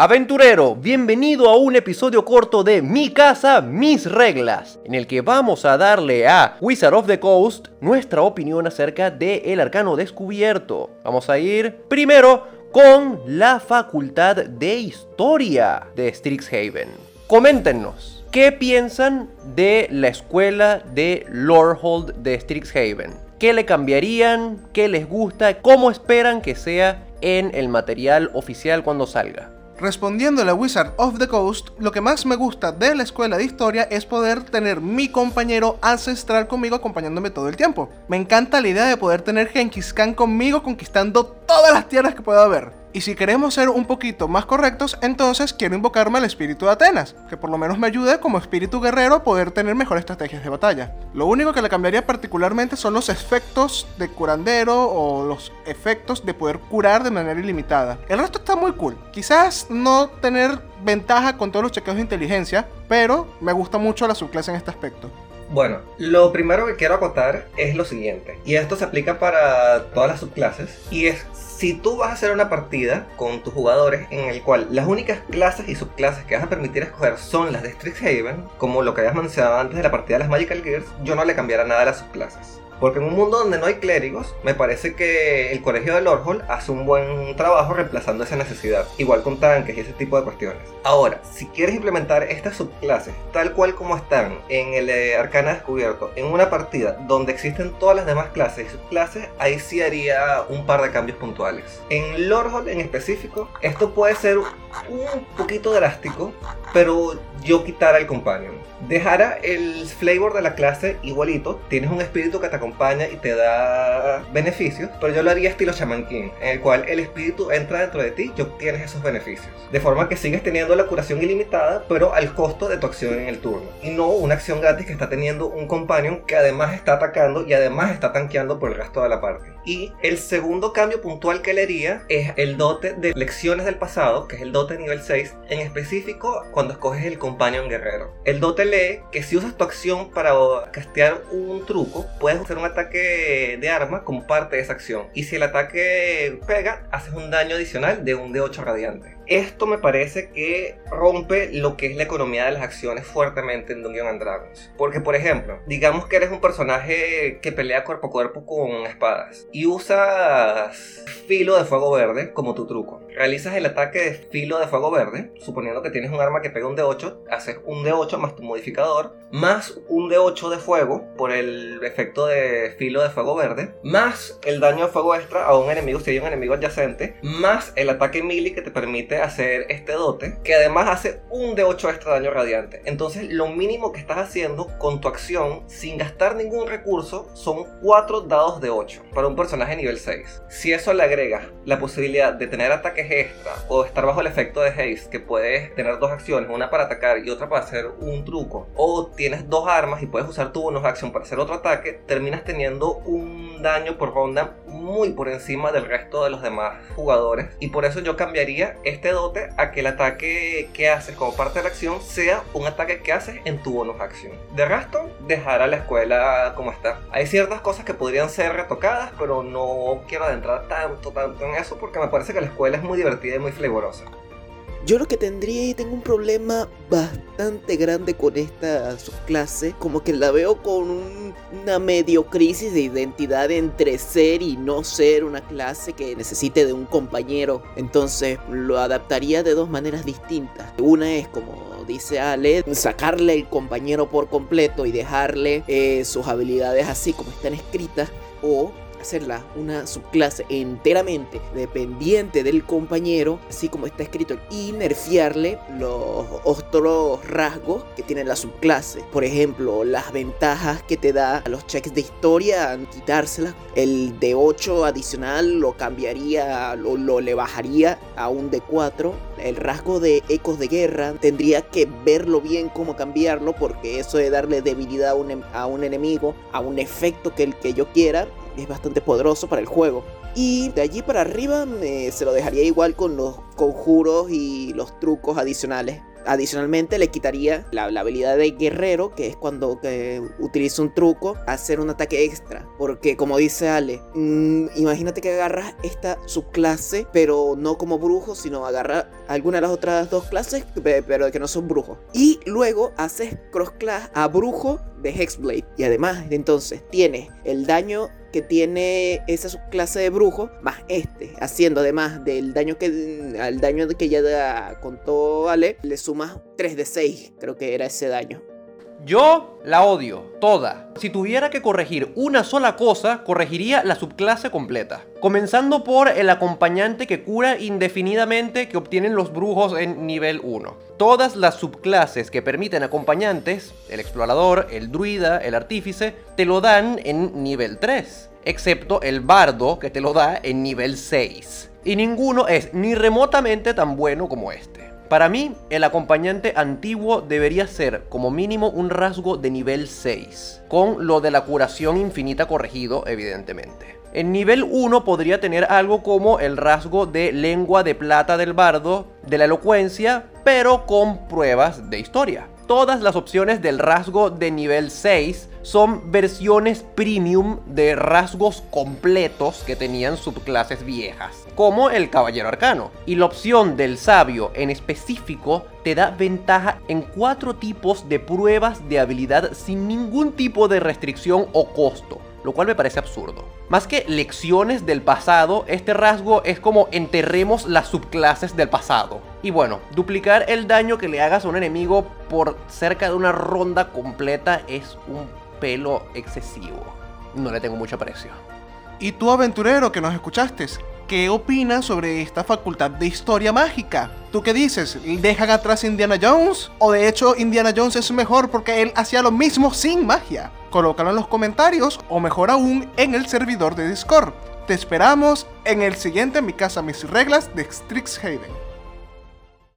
Aventurero, bienvenido a un episodio corto de Mi casa, mis reglas, en el que vamos a darle a Wizard of the Coast nuestra opinión acerca de arcano descubierto. Vamos a ir primero con la Facultad de Historia de Strixhaven. Coméntenos, ¿qué piensan de la escuela de Lorehold de Strixhaven? ¿Qué le cambiarían? ¿Qué les gusta? ¿Cómo esperan que sea en el material oficial cuando salga? Respondiendo a Wizard of the Coast, lo que más me gusta de la escuela de historia es poder tener mi compañero ancestral conmigo acompañándome todo el tiempo. Me encanta la idea de poder tener Genghis Khan conmigo conquistando todas las tierras que pueda haber. Y si queremos ser un poquito más correctos, entonces quiero invocarme al espíritu de Atenas, que por lo menos me ayude como espíritu guerrero a poder tener mejores estrategias de batalla. Lo único que le cambiaría particularmente son los efectos de curandero o los efectos de poder curar de manera ilimitada. El resto está muy cool. Quizás no tener ventaja con todos los chequeos de inteligencia, pero me gusta mucho la subclase en este aspecto. Bueno, lo primero que quiero acotar es lo siguiente, y esto se aplica para todas las subclases, y es si tú vas a hacer una partida con tus jugadores en el cual las únicas clases y subclases que vas a permitir escoger son las de Strixhaven, como lo que habías mencionado antes de la partida de las Magical Gears, yo no le cambiara nada a las subclases. Porque en un mundo donde no hay clérigos, me parece que el colegio de Lordhall hace un buen trabajo reemplazando esa necesidad, igual con tanques y ese tipo de cuestiones. Ahora, si quieres implementar estas subclases tal cual como están en el eh, Arcana Descubierto, en una partida donde existen todas las demás clases y subclases, ahí sí haría un par de cambios puntuales. En Lordhall en específico, esto puede ser un poquito drástico, pero yo quitara el companion. Dejara el flavor de la clase igualito, tienes un espíritu que te acompaña y te da beneficios, pero yo lo haría estilo Shaman King, en el cual el espíritu entra dentro de ti y obtienes esos beneficios. De forma que sigues teniendo la curación ilimitada, pero al costo de tu acción en el turno. Y no una acción gratis que está teniendo un companion que además está atacando y además está tanqueando por el resto de la parte. Y el segundo cambio puntual que le haría es el dote de lecciones del pasado, que es el dote nivel 6, en específico cuando escoges el companion guerrero. El dote que si usas tu acción para castear un truco, puedes hacer un ataque de arma como parte de esa acción. Y si el ataque pega, haces un daño adicional de un D8 radiante. Esto me parece que rompe lo que es la economía de las acciones fuertemente en Dungeons and Dragons. Porque, por ejemplo, digamos que eres un personaje que pelea cuerpo a cuerpo con espadas y usas filo de fuego verde como tu truco. Realizas el ataque de filo de fuego verde, suponiendo que tienes un arma que pega un D8, haces un D8 más tu modificador, más un D8 de fuego por el efecto de filo de fuego verde, más el daño de fuego extra a un enemigo si hay un enemigo adyacente, más el ataque melee que te permite hacer este dote, que además hace un de 8 extra daño radiante. Entonces, lo mínimo que estás haciendo con tu acción, sin gastar ningún recurso, son 4 dados de 8 para un personaje nivel 6. Si eso le agregas la posibilidad de tener ataques extra o estar bajo el efecto de haste, que puedes tener dos acciones, una para atacar y otra para hacer un truco, o tienes dos armas y puedes usar tu bonus acción para hacer otro ataque, terminas teniendo un daño por ronda muy por encima del resto de los demás jugadores. Y por eso yo cambiaría este dote a que el ataque que haces como parte de la acción sea un ataque que haces en tu bonus acción. De resto, dejar a la escuela como está. Hay ciertas cosas que podrían ser retocadas, pero no quiero adentrar tanto, tanto en eso porque me parece que la escuela es muy divertida y muy flavorosa. Yo lo que tendría y tengo un problema bastante grande con esta subclase, como que la veo con una medio crisis de identidad entre ser y no ser una clase que necesite de un compañero. Entonces lo adaptaría de dos maneras distintas. Una es como dice Ale, sacarle el compañero por completo y dejarle eh, sus habilidades así como están escritas. O hacerla una subclase enteramente dependiente del compañero, así como está escrito, y nerfearle los otros rasgos que tiene la subclase. Por ejemplo, las ventajas que te da a los checks de historia, quitárselas. El de 8 adicional lo cambiaría, lo, lo le bajaría a un de 4 el rasgo de ecos de guerra tendría que verlo bien cómo cambiarlo porque eso de darle debilidad a un, a un enemigo, a un efecto que el que yo quiera, es bastante poderoso para el juego. Y de allí para arriba se lo dejaría igual con los conjuros y los trucos adicionales adicionalmente le quitaría la, la habilidad de guerrero, que es cuando que utiliza un truco, hacer un ataque extra. Porque como dice Ale, mm, imagínate que agarras esta subclase, pero no como brujo, sino agarra alguna de las otras dos clases, pe- pero que no son brujos. Y luego haces cross class a brujo de Hexblade. Y además, entonces, tienes el daño que tiene esa subclase de brujo más este, haciendo además del daño que al daño que ya contó Ale, le sumas 3 de 6, creo que era ese daño. Yo la odio, toda. Si tuviera que corregir una sola cosa, corregiría la subclase completa. Comenzando por el acompañante que cura indefinidamente que obtienen los brujos en nivel 1. Todas las subclases que permiten acompañantes, el explorador, el druida, el artífice, te lo dan en nivel 3. Excepto el bardo que te lo da en nivel 6. Y ninguno es ni remotamente tan bueno como este. Para mí, el acompañante antiguo debería ser como mínimo un rasgo de nivel 6, con lo de la curación infinita corregido, evidentemente. En nivel 1 podría tener algo como el rasgo de lengua de plata del bardo, de la elocuencia, pero con pruebas de historia. Todas las opciones del rasgo de nivel 6 son versiones premium de rasgos completos que tenían subclases viejas, como el Caballero Arcano. Y la opción del Sabio en específico te da ventaja en cuatro tipos de pruebas de habilidad sin ningún tipo de restricción o costo lo cual me parece absurdo. Más que lecciones del pasado, este rasgo es como enterremos las subclases del pasado. Y bueno, duplicar el daño que le hagas a un enemigo por cerca de una ronda completa es un pelo excesivo. No le tengo mucho aprecio. Y tú, aventurero que nos escuchaste, ¿qué opinas sobre esta facultad de historia mágica? ¿Tú qué dices? ¿Dejan atrás Indiana Jones? ¿O de hecho Indiana Jones es mejor porque él hacía lo mismo sin magia? Colócalo en los comentarios o mejor aún en el servidor de Discord. Te esperamos en el siguiente Mi Casa Mis Reglas de Strixhaven.